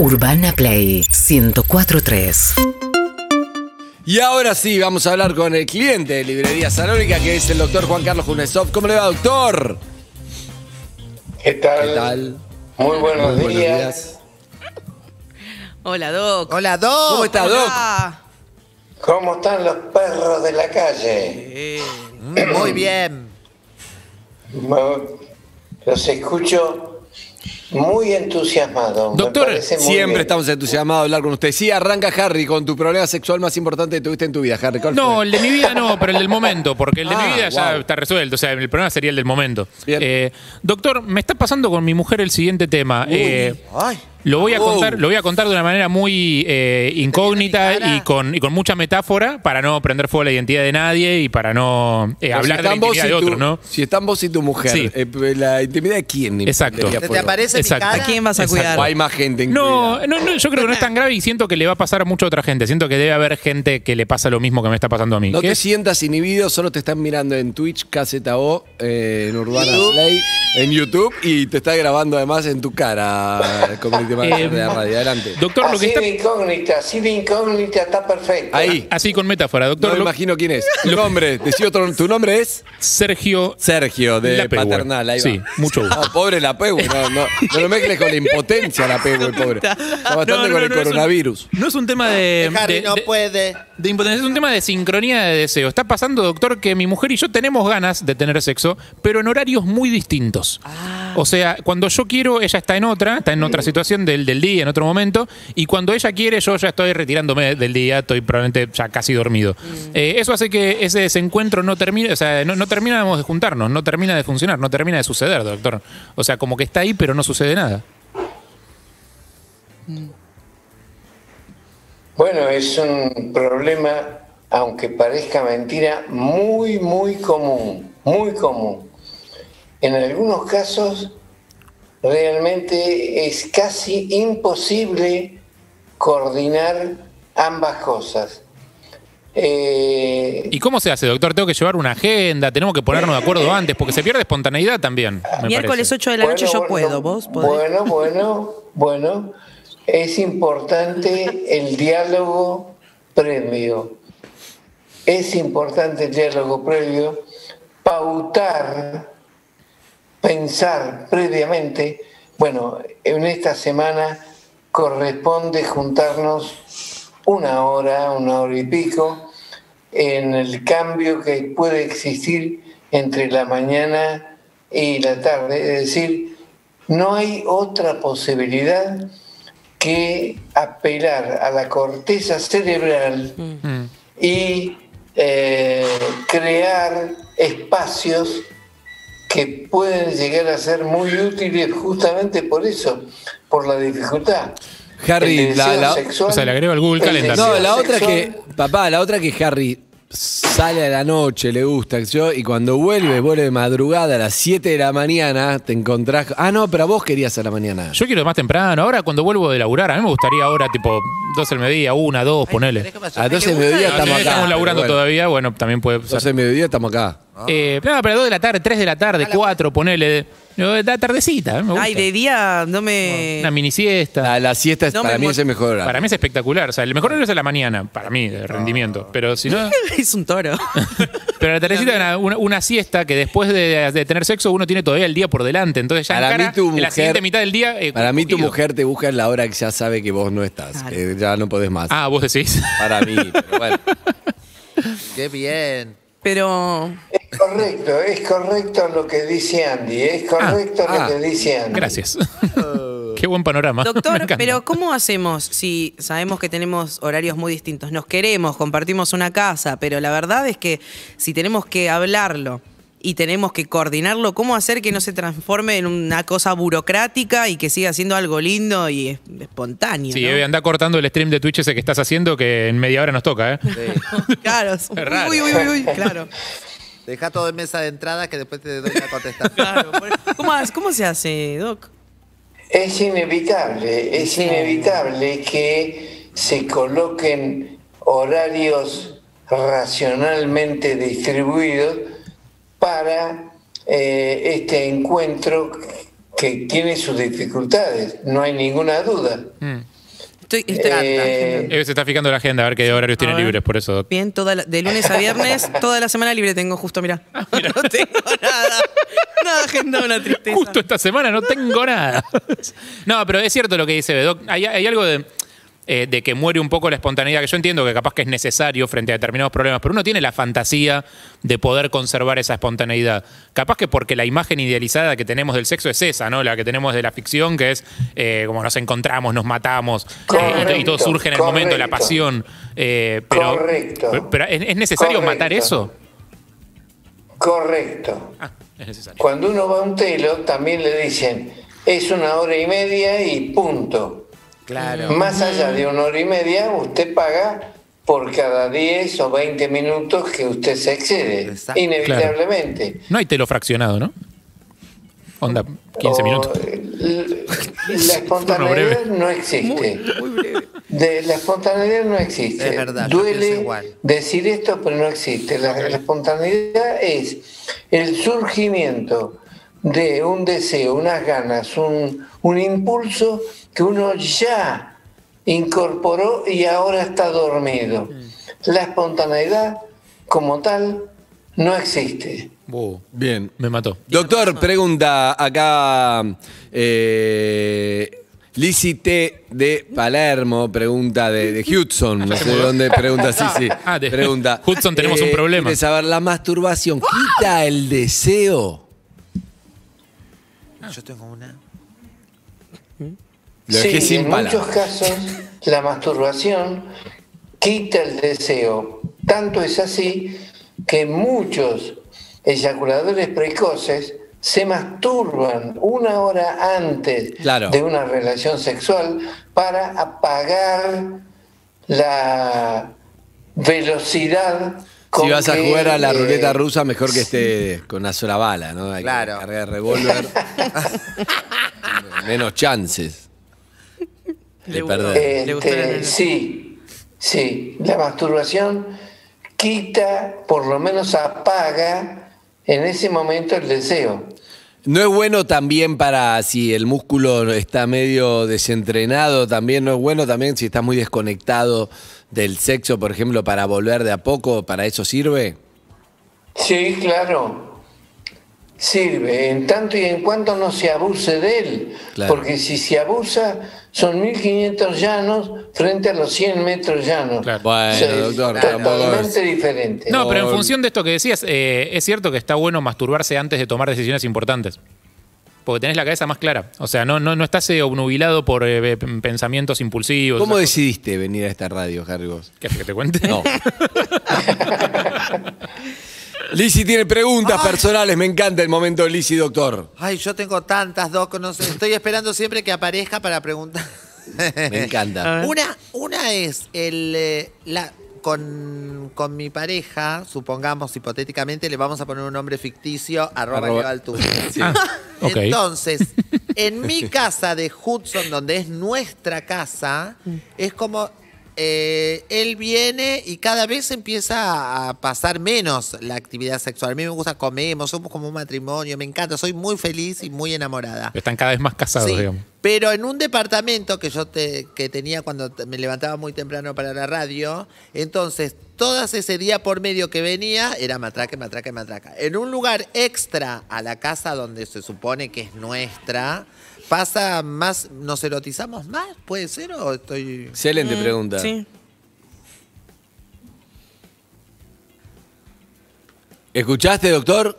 Urbana Play 1043. Y ahora sí, vamos a hablar con el cliente de Librería Salónica, que es el doctor Juan Carlos Junesov. ¿Cómo le va, doctor? ¿Qué tal? ¿Qué tal? Muy buenos, Muy buenos días. días. Hola, Doc. Hola, Doc. ¿Cómo está, Doc? Hola. ¿Cómo están los perros de la calle? Muy bien. Los escucho muy entusiasmados. me Doctor, muy siempre bien. estamos entusiasmados de hablar con usted. Sí, arranca Harry con tu problema sexual más importante que tuviste en tu vida, Harry. ¿Cuál No, fue? el de mi vida no, pero el del momento, porque el de Ah, mi vida ya está resuelto. O sea, el problema sería el del momento. Bien. Eh, doctor, me está pasando con mi mujer el siguiente tema. Eh, Ay, lo voy a contar, lo voy a contar de una manera muy eh, incógnita y con, y con mucha metáfora para no prender fuego a la identidad de nadie y para no eh, hablar si de la intimidad y de tu- otro, ¿no? Si están vos y tu mujer, Sí. eh, la intimidad de quién? Exacto. prendería ¿se te aparece Exacto. mi cara? ¿A quién vas a Exacto. cuidar? O hay más gente No, no, no, yo creo que no es tan grave y siento que le va a pasar a mucha otra gente. Siento que debe haber gente que le pasa lo mismo que me está pasando a mí. No te sientas inhibido, solo te están mirando en Twitch, KZO, eh, en Urbana Play, en YouTube y te está grabando además en tu cara, Manager de la radio. Adelante. Doctor, lo que Así está... de incógnita, así de incógnita está perfecto. Ahí. Así con metáfora, No doctor. me lo- imagino quién es. Tu nombre, decí otro, tu nombre es Sergio Sergio, de La. Paternal. Ahí va. Sí, mucho gusto. No, pobre la Pehue, no, no, no lo mezcles con la impotencia la Pehue, pobre. Está bastante No, no, con el no, un- coronavirus. No es un tema de. Harry de- no de- puede. de impotencia, es un tema de sincronía de deseo. Está pasando, doctor, que mi mujer y yo tenemos ganas de tener sexo, pero en horarios muy distintos. O sea, cuando yo quiero, ella está en otra, está en otra situación del, del día, en otro momento, y cuando ella quiere, yo ya estoy retirándome del día, estoy probablemente ya casi dormido. Eh, eso hace que ese desencuentro no termine, o sea, no, no terminamos de juntarnos, no termina de funcionar, no termina de suceder, doctor. O sea, como que está ahí, pero no sucede nada. Bueno, es un problema, aunque parezca mentira, muy, muy común, muy común. En algunos casos, realmente es casi imposible coordinar ambas cosas. Eh, ¿Y cómo se hace, doctor? ¿Tengo que llevar una agenda? ¿Tenemos que ponernos de acuerdo antes? Porque se pierde espontaneidad también. me Miércoles parece. 8 de la noche yo Bueno, puedo, vos podés. Bueno, bueno, bueno. Es importante el diálogo previo. Es importante el diálogo previo, pautar, pensar previamente. Bueno, en esta semana corresponde juntarnos una hora, una hora y pico, en el cambio que puede existir entre la mañana y la tarde. Es decir, no hay otra posibilidad que apelar a la corteza cerebral Mm. y eh, crear espacios que pueden llegar a ser muy útiles justamente por eso, por la dificultad. Harry, El la- la- sexual, o sea, le agrego al Google el Calendar. No, la otra es que, sexual- papá, la otra es que Harry sale a la noche, le gusta, yo, y cuando vuelve, vuelve de madrugada a las 7 de la mañana, te encontrás. Ah, no, pero vos querías a la mañana. Yo quiero más temprano. Ahora, cuando vuelvo de laburar, a mí me gustaría ahora, tipo, 12 del mediodía, una, dos, ponele. déjame hacer- A las 12 del mediodía No, estamos si acá. estamos laburando Bueno, todavía, bueno, también puede ser. 12 del mediodía estamos acá. Eh, no, pero 2 de la tarde, 3 de la tarde, 4, ponele. No, Da tardecita, me gusta. Ay, de día no me. Una mini siesta. La, la siesta es- No para me mí mo- es el mejor horario. Para mí es espectacular. O sea, el mejor horario es la mañana, para mí, de rendimiento. Pero si no. es un toro. Pero la tardecita, una, una- una siesta que después de, de tener sexo uno tiene todavía el día por delante. Entonces ya Para encara mí tu en la mujer- siguiente mitad del día. eh, Para mí tu cogido. mujer te busca en la hora que ya sabe que vos no estás, Claro. que ya no podés más. Ah, vos decís. Para mí, pero bueno. Qué bien. Pero. Correcto, es correcto lo que dice Andy, es correcto ah, lo que dice Andy. Gracias. Qué buen panorama. Doctor, pero ¿cómo hacemos si sabemos que tenemos horarios muy distintos? Nos queremos, compartimos una casa, pero la verdad es que si tenemos que hablarlo y tenemos que coordinarlo, ¿cómo hacer que no se transforme en una cosa burocrática y que siga siendo algo lindo y es- espontáneo? Sí, ¿no? Eve, anda cortando el stream de Twitch ese que estás haciendo, que en media hora nos toca, ¿eh? Claro, es- raro. uy, uy, uy, uy, claro. Deja todo en mesa de entrada que después te doy la contestación. claro. ¿Cómo, ¿Cómo se hace, Doc? Es inevitable, es inevitable que se coloquen horarios racionalmente distribuidos para eh, este encuentro que tiene sus dificultades, no hay ninguna duda. Mm. Estoy, estoy- Eh, Eh, se está fijando la agenda a ver qué horarios tiene ver. libres, por eso. Bien, toda la- de lunes a viernes, toda la semana libre tengo justo, mirá. No tengo nada. Nada, agenda, una tristeza. Justo esta semana no tengo nada. No, pero es cierto lo que dice Bedoc. Hay, hay algo de, eh, de que muere un poco la espontaneidad, que yo entiendo que capaz que es necesario frente a determinados problemas, pero uno tiene la fantasía de poder conservar esa espontaneidad. Capaz que porque la imagen idealizada que tenemos del sexo es esa, ¿no? La que tenemos de la ficción, que es eh, como nos encontramos, nos matamos, eh, y- y, todo surge en el momento la pasión. pero, Correcto. pero- ¿es, es necesario matar eso? correcto. Ah, es necesario. Cuando uno va a un telo, también le dicen, es una hora y media y punto. Claro. Más allá de una hora y media, usted paga por cada 10 o 20 minutos que usted se excede, Exacto. inevitablemente. No hay telo fraccionado, ¿no? Onda, 15 O, minutos. eh, La espontaneidad no existe. De, la espontaneidad no existe. Es verdad, Duele decir esto, pero no existe. La, la espontaneidad es el surgimiento de un deseo, unas ganas, un, un impulso que uno ya incorporó y ahora está dormido. La espontaneidad como tal no existe. Uh, Bien. me mató. Doctor, pregunta acá. Eh, Lizzie T de Palermo, pregunta de, de Hudson, no sé de dónde pregunta, sí, sí. Ah, de- pregunta. Hudson, tenemos un problema. quiere saber, ¿la masturbación quita el deseo? Yo tengo una. Lo dejé Sí, sin en palabras. muchos casos la masturbación quita el deseo. Tanto es así que muchos eyaculadores precoces se masturban una hora antes Claro. de una relación sexual para apagar la velocidad. Si vas a jugar a la ruleta rusa, mejor que esté con una sola bala, ¿no? Hay Claro. que cargar revólver. Menos chances de Le gustó. perder. Le gustó la Este, sí, sí, la masturbación quita, por lo menos apaga en ese momento el deseo. No es bueno también para si el músculo está medio desentrenado, también no es bueno también si estás muy desconectado del sexo, por ejemplo, para volver de a poco, ¿para eso sirve? Sí, claro. Sirve, en tanto y en cuanto no se abuse de él. Claro. Porque si se abusa, son 1500 llanos frente a los 100 metros llanos. Claro. Bueno, O sea, doctor, es- totalmente diferente. No, pero en función de esto que decías, eh, es cierto que está bueno masturbarse antes de tomar decisiones importantes. Porque tenés la cabeza más clara. O sea, no, no, no estás eh, obnubilado por eh, pensamientos impulsivos. ¿Cómo decidiste venir a esta radio, cosas. ¿Querés que te cuente? No. Lizzy tiene preguntas personales, me encanta el momento de Lizzy, doctor. Ay, yo tengo tantas, Doc, no sé, estoy esperando siempre que aparezca para preguntar. Me encanta. Una, una es el eh, la con, con mi pareja, supongamos hipotéticamente, le vamos a poner un nombre ficticio, arroba Arroba-. Ah, ok. Entonces, en mi casa de Hudson, donde es nuestra casa, es como eh, él viene y cada vez empieza a pasar menos la actividad sexual. A mí me gusta, comemos, somos como un matrimonio, me encanta, soy muy feliz y muy enamorada. Están cada vez más casados, Sí, digamos. pero en un departamento que yo te- que tenía cuando me levantaba muy temprano para la radio, entonces todas ese día por medio que venía era matraca, matraca, matraca. En un lugar extra a la casa donde se supone que es nuestra, pasa más, nos erotizamos más, puede ser o estoy Excelente pregunta. Mm, Sí. ¿Escuchaste, doctor?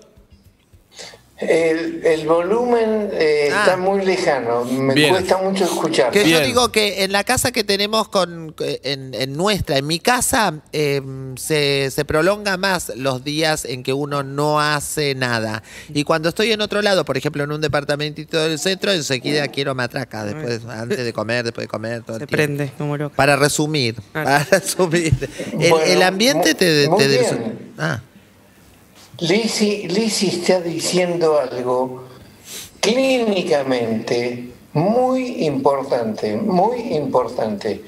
El, el volumen eh, Ah. está muy lejano, me Bien. cuesta mucho escuchar. Que yo digo que en la casa que tenemos con en, en nuestra, en mi casa, eh, se, se prolonga más los días en que uno no hace nada. Y cuando estoy en otro lado, por ejemplo, en un departamentito del centro, enseguida quiero matraca, después, antes de comer, después de comer, todo Se prende como loca. Para resumir, Ah. para resumir. El, Bueno, el ambiente te... te- ah. Lizzie, Lizzie está diciendo algo clínicamente muy importante, muy importante.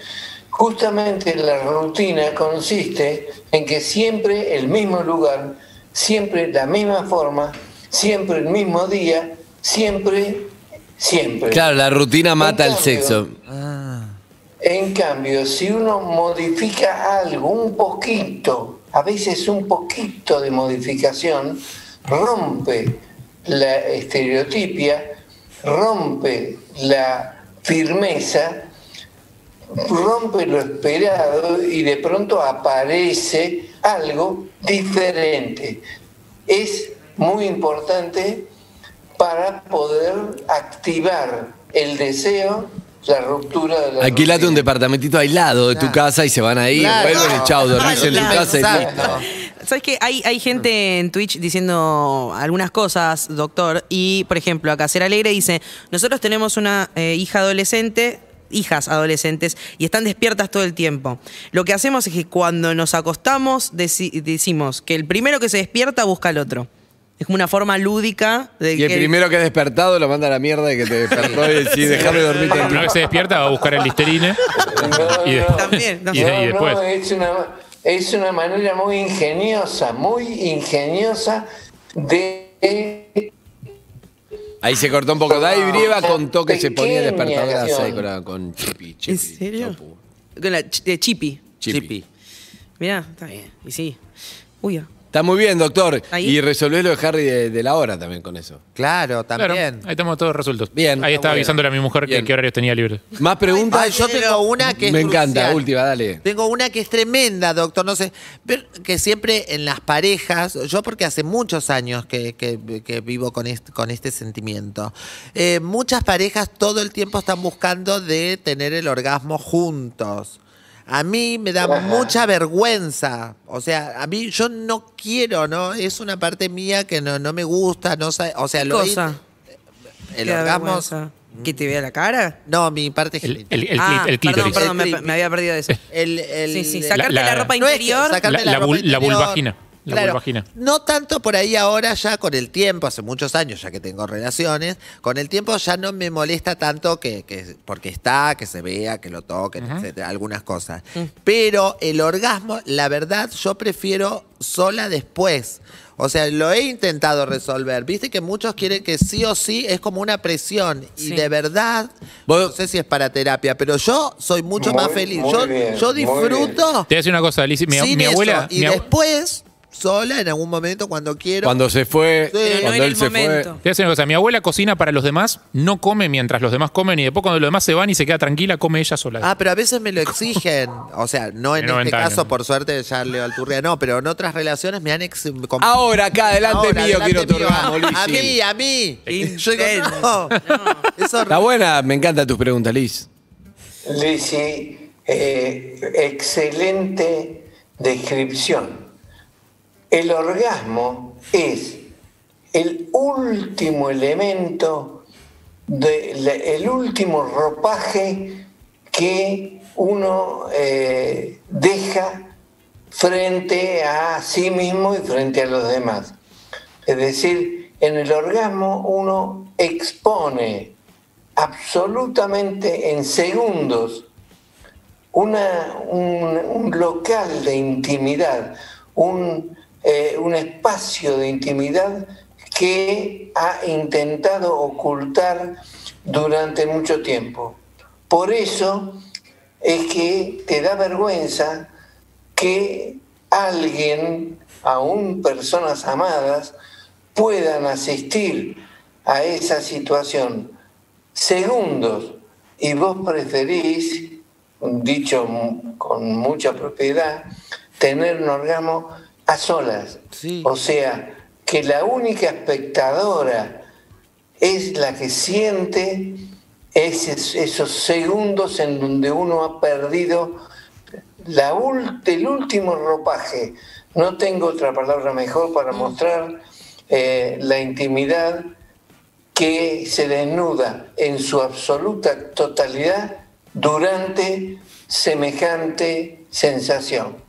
Justamente la rutina consiste en que siempre el mismo lugar, siempre la misma forma, siempre el mismo día, siempre, siempre. Claro, la rutina mata el sexo. En cambio, si uno modifica algo un poquito, a veces un poquito de modificación, rompe la estereotipia, rompe la firmeza, rompe lo esperado y de pronto aparece algo diferente. Es muy importante para poder activar el deseo, la ruptura de la Alquilate un departamentito aislado de tu Claro. casa y se van ahí, Claro. vuelven y chao, dormís en tu Claro, casa y exacto. listo. ¿Sabes qué? Hay, hay gente en Twitch diciendo algunas cosas, doctor. Y, por ejemplo, acá Ser Alegre dice: Nosotros tenemos una eh, hija adolescente, hijas adolescentes, y están despiertas todo el tiempo. Lo que hacemos es que cuando nos acostamos, deci- decimos que el primero que se despierta busca al otro. Es como una forma lúdica de Y el que. primero que es despertado lo manda a la mierda de que te despertó y decís, déjame dormir Una tranquilo. vez se despierta va a buscar el listerine. No, Y de- no. También, y de- y después. No, es una, es una manera muy ingeniosa, muy ingeniosa de... Ahí se cortó un poco. Dai Brieva contó que se ponía Pequeña despertador a las seis con, la- con Chipi. Chipi ¿En serio? Chopu. Con la ch- de Chippy. Chipi. Mirá, está bien. Y sí. Uy, ah. Está muy bien, doctor. Ahí. Y resolvés lo de Harry de, de la hora también con eso. Claro, Claro, también. ahí estamos todos resueltos. Bien. Ahí estaba Bueno. avisándole a mi mujer que Bien. qué horarios tenía libre. ¿Más preguntas? Ay, yo tengo una que es Me encanta, crucial. última, dale. Tengo una que es tremenda, doctor. No sé, pero que siempre en las parejas, yo porque hace muchos años que, que- que vivo con este, con este sentimiento, eh, muchas parejas todo el tiempo están buscando de tener el orgasmo juntos. A mí me da mucha vergüenza. O sea, a mí yo no quiero, ¿no? Es una parte mía que no, no me gusta, no sa- O sea, ¿Qué lo cosa? el ¿Qué da orgasmo. ¿Que te vea la cara? No, mi parte El, genital. el, el, ah, el perdón, clítoris. perdón, me, El me había perdido de eso. El, el- Sí, sí, sacarte la- la, ropa No es que interior. La- la, la ropa bul- la interior. vulvagina, la Claro, vulvagina. No tanto por ahí ahora ya con el tiempo, hace muchos años ya que tengo relaciones, con el tiempo ya no me molesta tanto que, que- porque está, que se vea, que lo toquen, etcétera, algunas cosas. Pero el orgasmo, la verdad, yo prefiero sola después. O sea, lo he intentado resolver. Viste que muchos quieren que sí o sí es como una presión. Y de verdad, Vos- no sé si es para terapia, pero yo soy mucho Muy- más feliz. Yo, bien, disfruto Te voy a decir una cosa, Alicia. Mi, sin mi eso, abuela. y mi después, sola en algún momento cuando quiero. Cuando se fue, Pero no cuando en él el se momento. fue. Te decir una cosa, mi abuela cocina para los demás, no come mientras los demás comen y después cuando los demás se van y se queda tranquila, come ella sola. Ah, pero a veces me lo exigen. O sea, no en De 90 este años. caso, por suerte, ya Leo Alturria no, pero en otras relaciones me han ex. com- Ahora, acá, adelante Ahora, mío, adelante quiero tu mío. orgasmo, A mí, a mí. Yo digo, no. Eso Está buena, me encantan tus preguntas, Liz. Lizzy, eh, excelente descripción. El orgasmo es el último elemento, el último ropaje que uno eh, deja frente a sí mismo y frente a los demás. Es decir, en el orgasmo uno expone absolutamente en segundos un, un local de intimidad, un, eh, un espacio de intimidad que ha intentado ocultar durante mucho tiempo. Por eso es que te da vergüenza que alguien, aún personas amadas, puedan asistir a esa situación segundos y vos preferís, dicho con mucha propiedad, tener un orgasmo a solas. Sí. O sea, que la única espectadora es la que siente esos, esos segundos en donde uno ha perdido la ul- el último ropaje. No tengo otra palabra mejor para mostrar eh, la intimidad que se desnuda en su absoluta totalidad durante semejante sensación.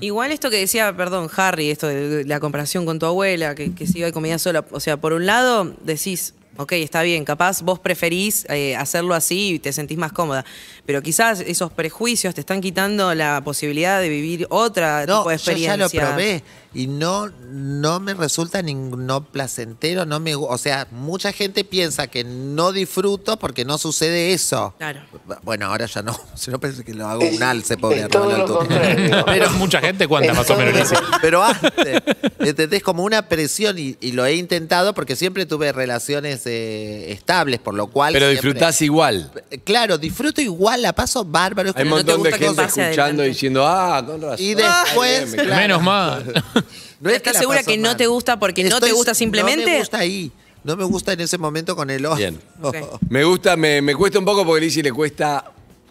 Igual esto que decía, perdón, Harry, esto de la comparación con tu abuela, que, que se iba y comía sola. O sea, por un lado decís, ok, está bien, capaz vos preferís eh, hacerlo así y te sentís más cómoda. Pero quizás esos prejuicios te están quitando la posibilidad de vivir otra No, tipo de yo ya experiencia. lo probé. Y no, no me resulta ni, no placentero, no me, o sea, mucha gente piensa que no disfruto porque no sucede eso. Claro. Bueno, ahora ya no, si no pensé que lo hago un alce, pobre es todo lo Roberto. contrario. Pero mucha gente cuenta más o menos. Pero antes, ¿entendés? Como una presión y, y lo he intentado porque siempre tuve relaciones eh, estables, por lo cual... Pero siempre- disfrutás igual. Claro, disfruto igual, la paso bárbaro. es Hay un como no te montón de gente escuchando adelante. diciendo, ah, con razón. Y después, Bien, me claro. Menos mal. No es ¿Estás la segura que no te gusta porque no te gusta No simplemente? me gusta ahí. No me gusta en ese momento con el otro. Bien. Me gusta, me, me cuesta un poco porque Lizzy le cuesta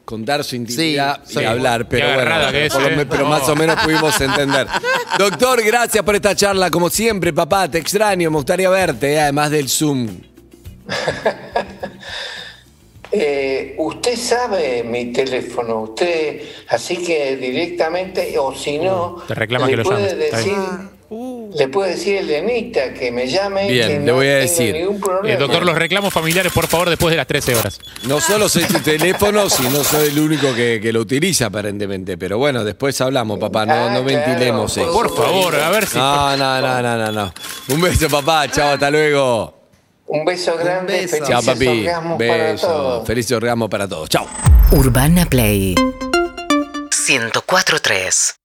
contar su intimidad Sí, y hablar, pero bueno, agarrada que es, por lo ¿eh? me- pero No. más o menos pudimos entender. Doctor, gracias por esta charla, como siempre, papá, te extraño, me gustaría verte, eh, además del Zoom. Eh, usted sabe mi teléfono, usted, así que directamente, o si no, Te reclama le que lo puede llames, está decir, le puede decir a Elenita que me llame, Bien, que le no voy a tengo decir. ningún problema. Eh, doctor, los reclamos familiares, por favor, después de las 13 horas. No solo soy tu teléfono, sino soy el único que, que lo utiliza aparentemente, pero bueno, después hablamos, papá, no, Ah, no claro, ventilemos por esto. Por favor, a ver si. No, no, no, no, no, no. Un beso, papá, chao, hasta luego. Un beso grande, beso. felices Chao, papi. Beso. Feliz orgasmo para todos. Chao. Urbana Play 104.3